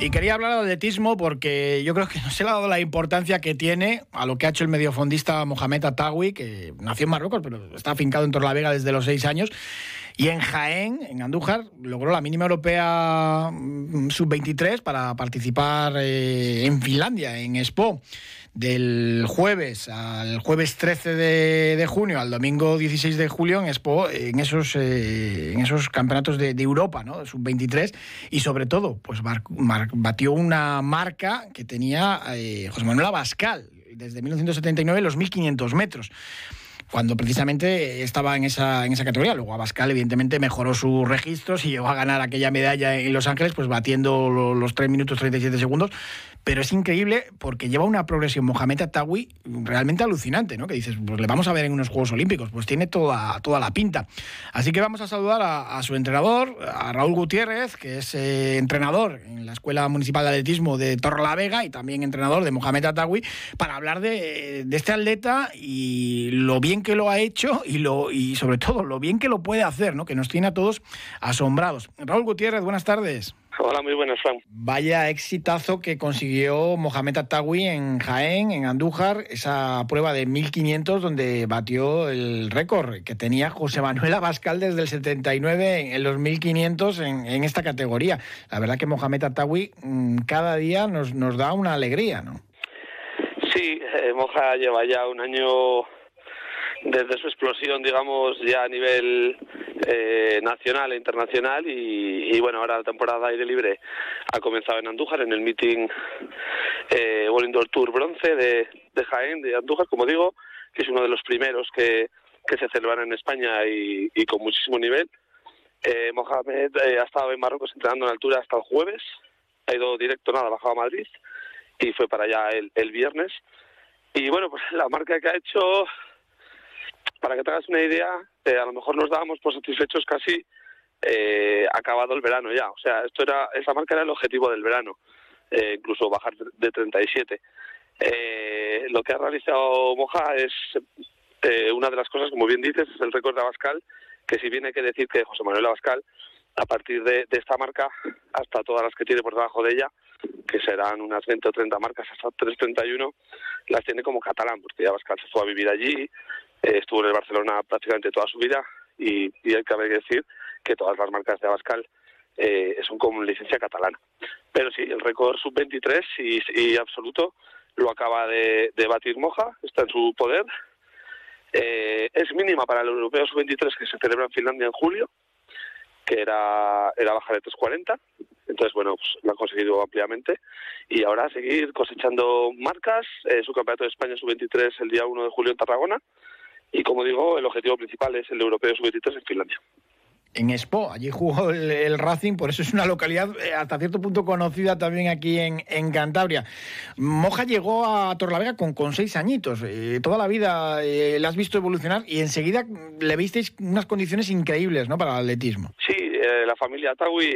Y quería hablar de atletismo porque yo creo que no se le ha dado la importancia que tiene a lo que ha hecho el mediofondista Mohamed Atawi, que nació en Marruecos, pero está afincado en Torlavega desde los seis años. Y en Jaén, en Andújar, logró la mínima europea mm, sub-23 para participar eh, en Finlandia, en Expo del jueves al jueves 13 de, junio al domingo 16 de julio en Expo, en esos, eh, en esos campeonatos de, Europa, ¿no? Sub-23, y sobre todo, pues batió una marca que tenía eh, José Manuel Abascal, desde 1979 los 1500 metros cuando precisamente estaba en esa, en esa categoría. Luego Abascal, evidentemente, mejoró sus registros y llegó a ganar aquella medalla en Los Ángeles, pues batiendo los 3 minutos 37 segundos pero es increíble porque lleva una progresión Mohamed Atawi realmente alucinante, ¿no? Que dices, pues le vamos a ver en unos Juegos Olímpicos, pues tiene toda, toda la pinta. Así que vamos a saludar a, su entrenador, a Raúl Gutiérrez, que es eh, entrenador en la Escuela Municipal de Atletismo de Vega y también entrenador de Mohamed Atawi, para hablar de, de, este atleta y lo bien que lo ha hecho y, lo, y sobre todo lo bien que lo puede hacer, ¿no? Que nos tiene a todos asombrados. Raúl Gutiérrez, buenas tardes. Hola, muy buenas, Juan. Vaya exitazo que consiguió Mohamed Atawi en Jaén, en Andújar, esa prueba de 1500 donde batió el récord que tenía José Manuel Abascal desde el 79 en los 1500 en, en esta categoría. La verdad que Mohamed Atawi mm, cada día nos, nos da una alegría, ¿no? Sí, eh, Moja lleva ya un año desde su explosión, digamos, ya a nivel eh, nacional e internacional y, bueno, ahora la temporada aire libre ha comenzado en Andújar, en el meeting eh, World Tour Bronce de, de Jaén, de Andújar, como digo, que es uno de los primeros que, que se celebran en España y, con muchísimo nivel. Eh, Mohamed eh, ha estado en Marruecos entrenando en altura hasta el jueves, ha ido directo, nada, bajado a Madrid y fue para allá el, el viernes. Y bueno, pues la marca que ha hecho para que te hagas una idea, eh, a lo mejor nos dábamos por satisfechos casi eh, acabado el verano ya. O sea, esto era, esa marca era el objetivo del verano, eh, incluso bajar de 37. Eh, lo que ha realizado Moja es eh, una de las cosas, como bien dices, es el récord de Abascal, que si bien hay que decir que José Manuel Abascal, a partir de, de esta marca, hasta todas las que tiene por debajo de ella, que serán unas 20 o 30 marcas, hasta 331, las tiene como catalán, porque Abascal se fue a vivir allí, eh, estuvo en el Barcelona prácticamente toda su vida y, y hay que decir que todas las marcas de Abascal eh, son con licencia catalana. Pero sí, el récord sub-23 y, absoluto lo acaba de, batir Moja, está en su poder. Eh, es mínima para el europeo sub-23 que se celebra en Finlandia en julio, que era, era bajar de 340. Entonces, bueno, pues lo ha conseguido ampliamente. Y ahora seguir cosechando marcas. su campeonato de España sub-23 el día 1 de julio en Tarragona y como digo, el objetivo principal es el europeo sub-23 en Finlandia. En Expo, allí jugó el, Racing, por eso es una localidad eh, hasta cierto punto conocida también aquí en, en Cantabria. Moja llegó a Torlavega con, con seis añitos, eh, toda la vida eh, la has visto evolucionar y enseguida le visteis unas condiciones increíbles ¿no? para el atletismo. Sí, la familia Tawi,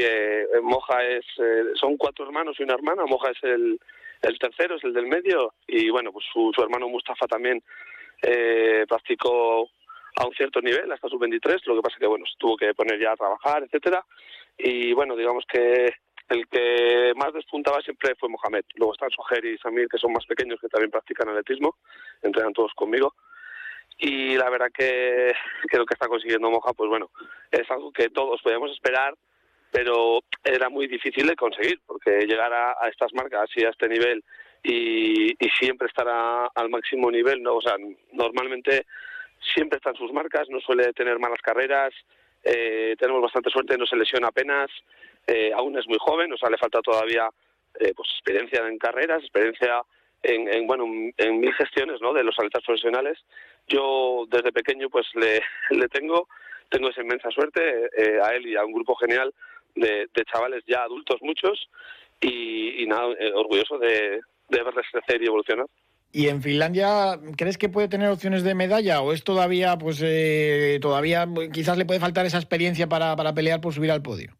Moja es, son cuatro hermanos y una hermana, Moja es el, el tercero, es el del medio y bueno, pues su, su hermano Mustafa también eh, practicó a un cierto nivel, hasta sus 23 lo que pasa que, bueno, se tuvo que poner ya a trabajar, etcétera, y bueno, digamos que el que más despuntaba siempre fue Mohamed. Luego están Soher y Samir, que son más pequeños, que también practican atletismo, entrenan todos conmigo. Y la verdad que, que lo que está consiguiendo Moja, pues bueno, es algo que todos podíamos esperar, pero era muy difícil de conseguir, porque llegar a estas marcas y a este nivel y, siempre estará al máximo nivel, ¿no? O sea, normalmente siempre están sus marcas, no suele tener malas carreras, eh, tenemos bastante suerte, no se lesiona apenas, eh, aún es muy joven, o sea, le falta todavía eh, pues experiencia en carreras, experiencia en, en, bueno en mil gestiones ¿no? de los atletas profesionales. Yo desde pequeño pues le, le tengo, tengo esa inmensa suerte a él y a un grupo genial de, de chavales ya adultos muchos y, y nada, orgulloso de, de verles crecer y evolucionar. ¿Y en Finlandia crees que puede tener opciones de medalla o es todavía, pues eh, todavía quizás le puede faltar esa experiencia para, para pelear por subir al podio?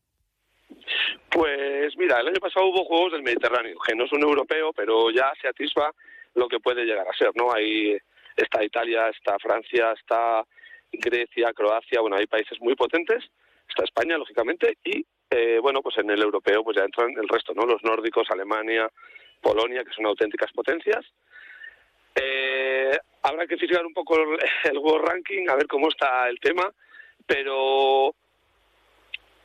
Pues mira, el año pasado hubo Juegos del Mediterráneo, que no es un europeo, pero ya se atisba lo que puede llegar a ser, ¿no? Ahí está Italia, está Francia, está Grecia, Croacia, bueno, hay países muy potentes, está España, lógicamente, y eh, bueno, pues en el europeo pues ya entran el resto, ¿no? Los nórdicos, Alemania, Polonia, que son auténticas potencias. Eh, habrá que fijar un poco el, World Ranking, a ver cómo está el tema, pero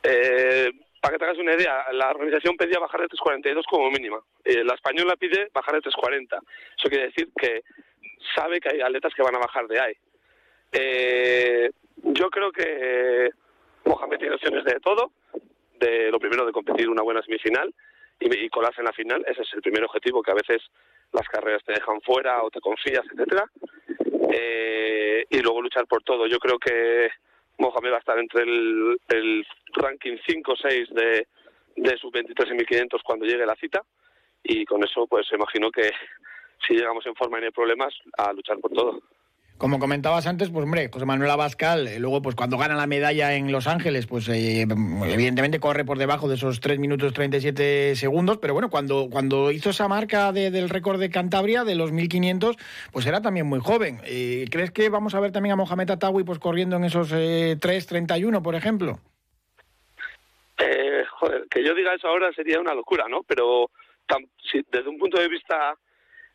eh, para que te hagas una idea, la organización pedía bajar de 3.42 como mínima. Eh, la española pide bajar de 3.40. Eso quiere decir que sabe que hay atletas que van a bajar de ahí. Eh, yo creo que Mohamed tiene opciones de todo. De lo primero de competir una buena semifinal y, y colarse en la final. Ese es el primer objetivo que a veces las carreras te dejan fuera o te confías, etcétera. Eh, y luego luchar por todo. Yo creo que Mohamed va a estar entre el, ranking 5 o 6 de, de sus 23 y 1500 cuando llegue la cita. Y con eso, pues imagino que si llegamos en forma y no hay problemas, a luchar por todo. Como comentabas antes, pues hombre, José Manuel Abascal, eh, luego pues cuando gana la medalla en Los Ángeles, pues eh, evidentemente corre por debajo de esos 3 minutos 37 segundos, pero bueno, cuando, cuando hizo esa marca del récord de Cantabria, de los 1500, pues era también muy joven. Eh, ¿Crees que vamos a ver también a Mohamed Atawi pues corriendo en esos 3.31, por ejemplo? joder, que yo diga eso ahora sería una locura, ¿no? Pero desde un punto de vista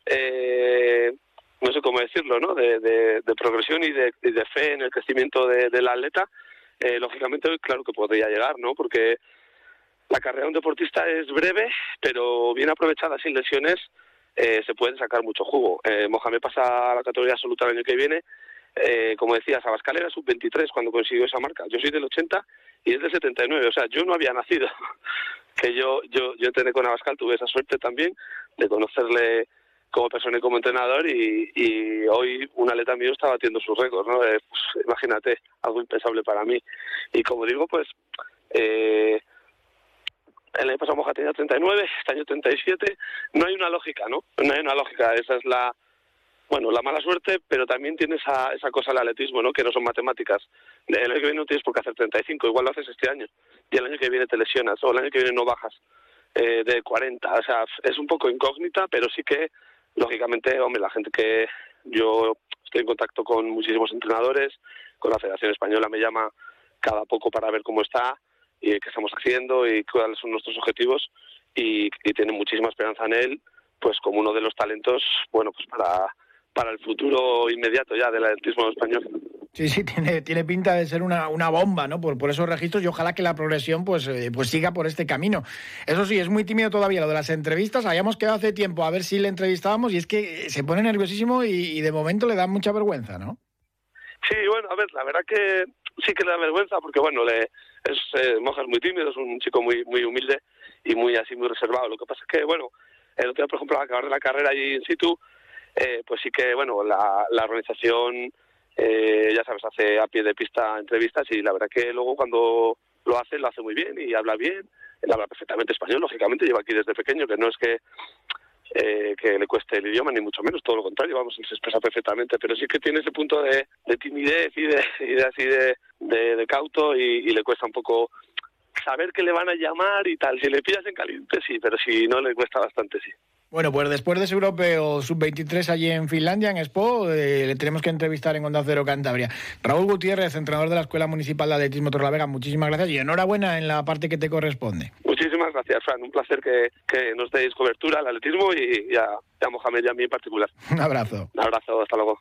eh, no sé cómo decirlo, ¿no? De, de, progresión y de, de, fe en el crecimiento del atleta, eh, lógicamente, claro que podría llegar, ¿no? Porque la carrera de un deportista es breve, pero bien aprovechada sin lesiones, eh, se puede sacar mucho jugo. Eh, Mohamed pasa a la categoría absoluta el año que viene. Eh, como decías, Abascal era sub-23 cuando consiguió esa marca. Yo soy del 80 y es del 79. O sea, yo no había nacido. que yo, yo, yo entrené con Abascal, tuve esa suerte también de conocerle como persona y como entrenador y, hoy un atleta mío está batiendo sus récords, ¿no? Eh, pues, imagínate, algo impensable para mí. Y como digo, pues eh, el año pasado Moja tenía 39, este año 37, no hay una lógica, ¿no? No hay una lógica, esa es la, bueno, la mala suerte, pero también tiene esa, esa cosa del atletismo, ¿no? Que no son matemáticas. El año que viene no tienes por qué hacer 35, igual lo haces este año, y el año que viene te lesionas, o el año que viene no bajas eh, de 40, o sea, es un poco incógnita, pero sí que lógicamente, hombre, la gente que yo estoy en contacto con muchísimos entrenadores, con la Federación Española me llama cada poco para ver cómo está y qué estamos haciendo y cuáles son nuestros objetivos y, y tienen muchísima esperanza en él, pues como uno de los talentos, bueno, pues para, para el futuro inmediato ya del atletismo español. Sí, sí, tiene, tiene pinta de ser una, una bomba, ¿no? Por, por esos registros y ojalá que la progresión pues, eh, pues siga por este camino. Eso sí, es muy tímido todavía lo de las entrevistas. Habíamos quedado hace tiempo a ver si le entrevistábamos y es que se pone nerviosísimo y, de momento le da mucha vergüenza, ¿no? Sí, bueno, a ver, la verdad que sí que le da vergüenza porque, bueno, le, es, eh, Moja es muy tímido, es un chico muy, muy humilde y muy así, muy reservado. Lo que pasa es que, bueno, el otro día, por ejemplo, al acabar de la carrera allí in situ, eh, pues sí que, bueno, la, la organización eh, ya sabes, hace a pie de pista entrevistas y la verdad que luego cuando lo hace, lo hace muy bien y habla bien, él habla perfectamente español, lógicamente, lleva aquí desde pequeño, que no es que eh, que le cueste el idioma, ni mucho menos, todo lo contrario, vamos, él se expresa perfectamente, pero sí que tiene ese punto de, timidez y de, así de, de, cauto y, y, le cuesta un poco saber que le van a llamar y tal. Si le pillas en caliente, sí, pero si no, le cuesta bastante, sí. Bueno, pues después de ese europeo sub-23 allí en Finlandia, en Expo, eh, le tenemos que entrevistar en Onda Cero Cantabria. Raúl Gutiérrez, entrenador de la Escuela Municipal de Atletismo Torlavega, muchísimas gracias y enhorabuena en la parte que te corresponde. Muchísimas gracias, Fran. Un placer que, que nos deis cobertura al atletismo y, a, a Mohamed y a mí en particular. Un abrazo. Un abrazo, hasta luego.